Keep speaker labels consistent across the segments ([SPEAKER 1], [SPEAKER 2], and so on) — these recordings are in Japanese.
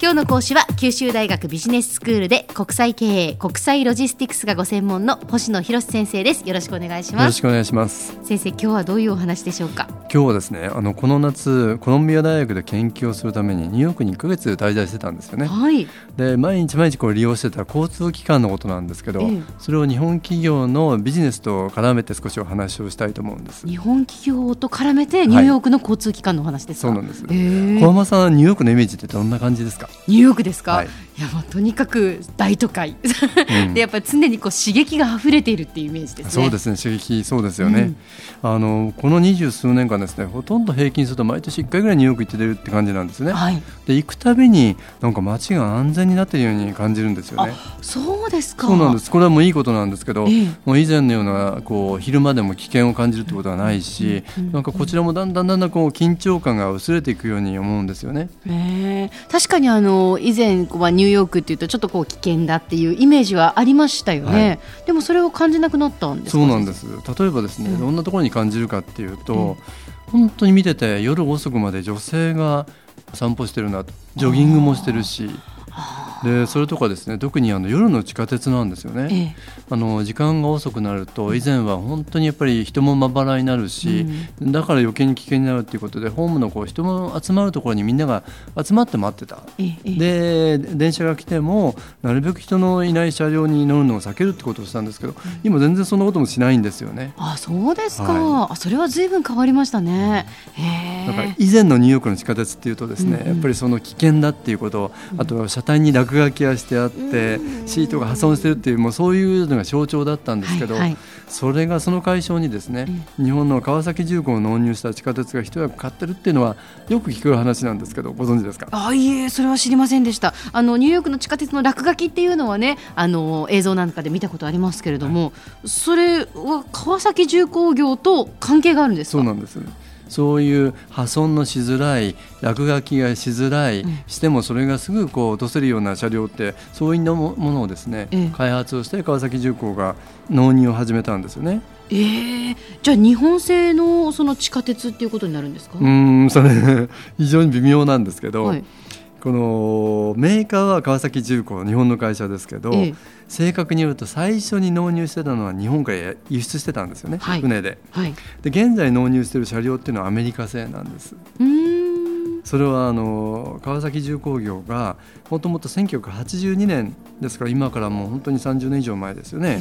[SPEAKER 1] 今日の講師は九州大学ビジネススクールで国際経営国際ロジスティクスがご専門の星野博先生です。よろしくお願いします。
[SPEAKER 2] よろしくお願いします。
[SPEAKER 1] 先生今日はどういうお話でしょうか？
[SPEAKER 2] 今日はですねあのこの夏コロンビア大学で研究をするためにニューヨークに1ヶ月滞在してたんですよね。
[SPEAKER 1] はい。
[SPEAKER 2] で毎日毎日これ利用してた交通機関のことなんですけど、
[SPEAKER 1] ええ。
[SPEAKER 2] それを日本企業のビジネスと絡めて少しお話をしたいと思うんです。
[SPEAKER 1] 日本企業と絡めてニューヨークの交通機関のお話ですか、
[SPEAKER 2] そうなんです。
[SPEAKER 1] へー
[SPEAKER 2] 小浜さんニューヨークのイメージってどんな感じですか、
[SPEAKER 1] ニューヨークですか、
[SPEAKER 2] はい。
[SPEAKER 1] い、やもうとにかく大都会、
[SPEAKER 2] うん。
[SPEAKER 1] でやっぱり常にこう刺激が溢れているっていうイメージですね。
[SPEAKER 2] そうですね。刺激そうですよね、あのこの二十数年間ですねほとんど平均すると毎年1回ぐらいニューヨーク行って出るって感じなんですね、
[SPEAKER 1] はい。
[SPEAKER 2] で行くたびになんか街が安全になっているように感じるんですよね。
[SPEAKER 1] そうですか。
[SPEAKER 2] そうなんです。これはもういいことなんですけど、
[SPEAKER 1] ええ。
[SPEAKER 2] もう以前のようなこう昼間でも危険を感じるってことはないし、なんかこちらもだんだんだんだんこう緊張感が薄れていくように思うんですよね。
[SPEAKER 1] ねえ。確かにあの以前はニューヨークっていうとちょっとこう危険だっていうイメージはありましたよね、
[SPEAKER 2] はい。
[SPEAKER 1] でもそれを感じなくなったんですか？
[SPEAKER 2] そうなんです。例えばですね、
[SPEAKER 1] うん。
[SPEAKER 2] どんなところに感じるかっていうと、本当に見てて夜遅くまで女性が散歩してるなジョギングもしてるしでそれとかですね特にあの夜の地下鉄なんですよね。
[SPEAKER 1] ええ。
[SPEAKER 2] あの時間が遅くなると以前は本当にやっぱり人もまばらになるし、だから余計に危険になるということでホームのこう人も集まるところにみんなが集まって待ってた。
[SPEAKER 1] え
[SPEAKER 2] で電車が来てもなるべく人のいない車両に乗るのを避けるってことをしたんですけど今全然そんなこともしないんですよね。
[SPEAKER 1] あそうですか、
[SPEAKER 2] は
[SPEAKER 1] あそれは随分変わりましたね。へえ。
[SPEAKER 2] だから以前のニューヨークの地下鉄っていうとですね、
[SPEAKER 1] うんうん
[SPEAKER 2] やっぱりその危険だっていうことあとは車体に落書きがしてあってシートが破損してるっていうもうそういうのが象徴だったんですけど、
[SPEAKER 1] はいはい。
[SPEAKER 2] それがその解消にですね、日本の川崎重工を納入した地下鉄が一役買ってるっていうのはよく聞く話なんですけどご存知ですか？
[SPEAKER 1] あいえそれは知りませんでした。あのニューヨークの地下鉄の落書きっていうのはねあの映像なんかで見たことありますけれども、それは川崎重工業と関係があるんですか？
[SPEAKER 2] そうなんですそういう破損のしづらい落書きがしづらい、してもそれがすぐこう落とせるような車両ってそういうものをですね、
[SPEAKER 1] ええ。
[SPEAKER 2] 開発をして川崎重工が納入を始めたんですよね。
[SPEAKER 1] ええ。じゃあ日本製のその地下鉄っていうことになるんですか、
[SPEAKER 2] うーんそれ 非常に微妙なんですけど、
[SPEAKER 1] はい
[SPEAKER 2] このメーカーは川崎重工日本の会社ですけど、
[SPEAKER 1] ええ。
[SPEAKER 2] 正確に言うと最初に納入してたのは日本から輸出してたんですよね、
[SPEAKER 1] はい。
[SPEAKER 2] 船で。
[SPEAKER 1] はい、
[SPEAKER 2] で現在納入している車両っていうのはアメリカ製なんです。それはあの川崎重工業がもともと1982年ですから今からもう本当に30年以上前ですよね、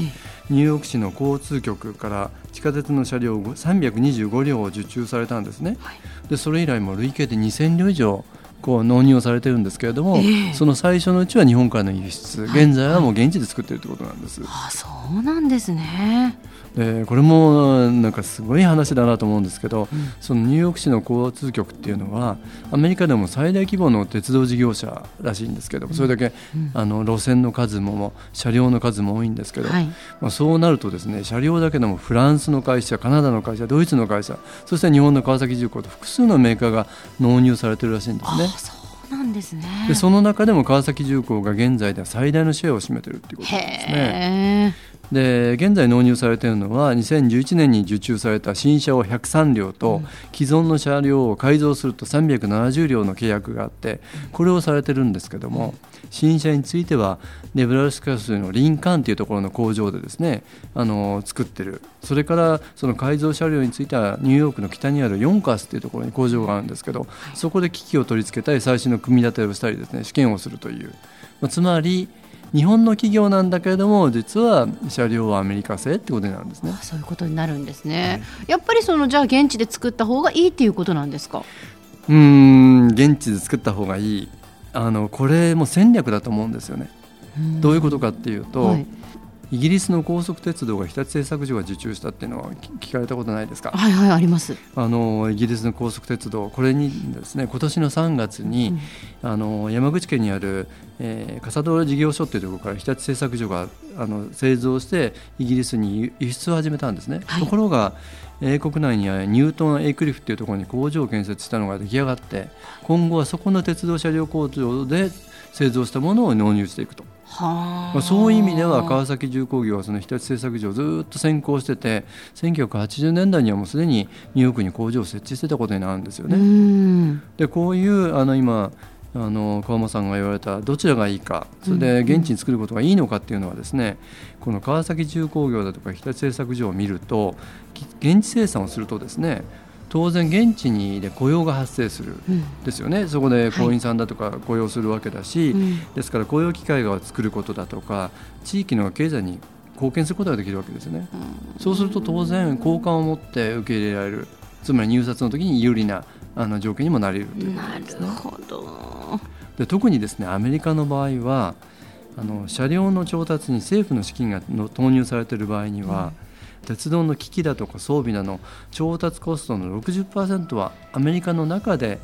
[SPEAKER 2] ニューヨーク市の交通局から地下鉄の車両325両を受注されたんですね、
[SPEAKER 1] はい。
[SPEAKER 2] でそれ以来も累計で2000両以上こう納入をされてるんですけれども、
[SPEAKER 1] ええ。
[SPEAKER 2] その最初のうちは日本からの輸出、
[SPEAKER 1] はい。
[SPEAKER 2] 現在はもう現地で作ってるってことなんです、
[SPEAKER 1] あそうなんですね。
[SPEAKER 2] でこれもなんかすごい話だなと思うんですけど、そのニューヨーク市の交通局っていうのはアメリカでも最大規模の鉄道事業者らしいんですけどそれだけ、あの路線の数も車両の数も多いんですけど、
[SPEAKER 1] はい。
[SPEAKER 2] まあ、そうなるとですね車両だけでもフランスの会社カナダの会社ドイツの会社そして日本の川崎重工と複数のメーカーが納入されてるらしいんですね
[SPEAKER 1] あ。なんですね。
[SPEAKER 2] でその中でも川崎重工が現在では最大のシェアを占めてるっていうことなんですね。で現在納入されているのは2011年に受注された新車を103両と、既存の車両を改造すると370両の契約があってこれをされてるんですけども、新車についてはネブラスカ州のリンカーンというところの工場でですねあの作ってる。それからその改造車両についてはニューヨークの北にあるヨンカースというところに工場があるんですけど、そこで機器を取り付けたり最新の組み立てをしたりですね試験をするという、まあつまり日本の企業なんだけれども実は車両はアメリカ製ってことになるんですね。
[SPEAKER 1] あ。そういうことになるんですね、やっぱりそのじゃあ現地で作った方がいいっていうことなんですか？
[SPEAKER 2] うーん現地で作った方がいい。あのこれも戦略だと思うんですよね。どういうことかっていうと、
[SPEAKER 1] はい
[SPEAKER 2] イギリスの高速鉄道が日立製作所が受注したっていうのは聞聞かれたことないですか？
[SPEAKER 1] はいはいあります。
[SPEAKER 2] あのイギリスの高速鉄道これにですね今年の3月に、あの山口県にある、えー、笠戸事業所っていうところから日立製作所があの製造してイギリスに輸輸出を始めたんですね、
[SPEAKER 1] はい。
[SPEAKER 2] ところが英国内にはニュートン・エイクリフっていうところに工場を建設したのが出来上がって今後はそこの鉄道車両工場で製造したものを納入していくと。
[SPEAKER 1] はあ。
[SPEAKER 2] まあ、そういう意味では川崎重工業はその日立製作所をずっと先行してて1980年代にはもうすでにニューヨークに工場を設置してたことになるんですよ
[SPEAKER 1] う
[SPEAKER 2] ね。
[SPEAKER 1] ん。
[SPEAKER 2] でこういうあの今ああの川間さんが言われたどちらがいいかそれで現地に作ることがいいのかっていうのはですね、この川崎重工業だとか日立製作所を見ると現地生産をするとですね当然現地にで雇用が発生する、ですよね。そこで工員さんだとか雇用するわけだし、はい、ですから雇用機会を作ることだとか地域の経済に貢献することができるわけですね、うん、そうすると当然好感を持って受け入れられる。つまり入札の時に有利なあの条件にもなれるということですね。なるほど。で特にですねアメリカの場合はあの車両の調達に政府の資金がの投入されている場合には、うん、鉄道の機器だとか装備など調達コストの60%はアメリカの中で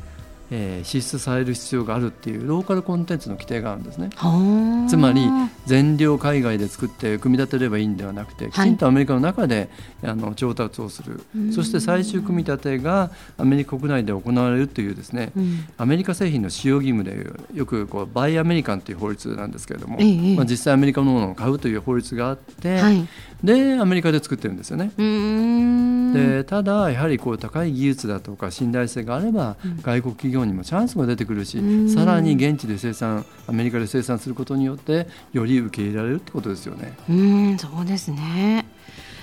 [SPEAKER 2] えー、支出される必要があるっていうローカルコンテンツの規定があるんですね。つまり全量海外で作って組み立てればいいんではなくてきちんとアメリカの中で、はい、あの調達をする。そして最終組み立てがアメリカ国内で行われるというですね、うん、アメリカ製品の使用義務でよくこうバイアメリカンという法律なんですけれども、ええ、まあ、実際アメリカのものを買うという法律があって、はい、でアメリカで作ってるんですよね。でただやはりこう高い技術だとか信頼性があれば、外国企業にもチャンスが出てくるし、さらに現地で生産アメリカで生産することによってより受け入れられるってことですよね。
[SPEAKER 1] うんそうですね。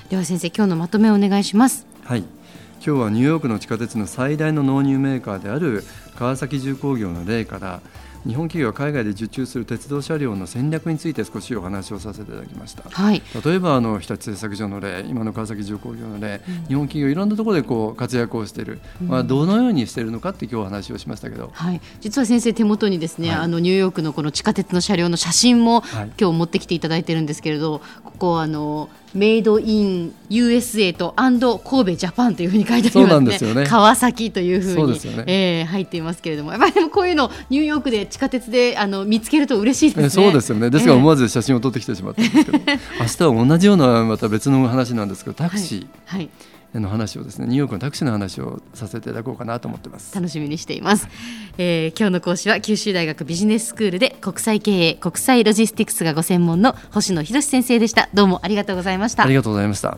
[SPEAKER 1] では先生今日のまとめをお願いします。
[SPEAKER 2] はい。今日はニューヨークの地下鉄の最大の納入メーカーである川崎重工業の例から日本企業が海外で受注する鉄道車両の戦略について少しお話をさせていただきました、はい、例えばあの日立製作所の例今の川崎重工業の例、うん、日本企業いろんなところでこう活躍をしている、うん、まあ、どのようにしているのかって今日お話をしましたけど、
[SPEAKER 1] はい、実は先生手元にですね、はい、あのニューヨークのこの地下鉄の車両の写真も、今日持ってきていただいてるんですけれどここあのメイドイン USA とアンド神戸ジャパンというふうに書いてありますね。すね。川崎というふうにう、ね、えー、入っていますけれども、やっぱりでもこういうのニューヨークで地下鉄であの見つけると嬉しいです
[SPEAKER 2] ね。そうですよね。ですから思わず写真を撮ってきてしまったんですけど、明日は同じようなまた別の話なんですけど、タクシー。はい、はい。の話をですねニューヨークのタクシーの話をさせていただこうかなと思ってます。
[SPEAKER 1] 楽しみにしています、えー、今日の講師は九州大学ビジネススクールで国際経営国際ロジスティクスがご専門の星野博先生でした。どうもありがとうございました。
[SPEAKER 2] ありがとうございました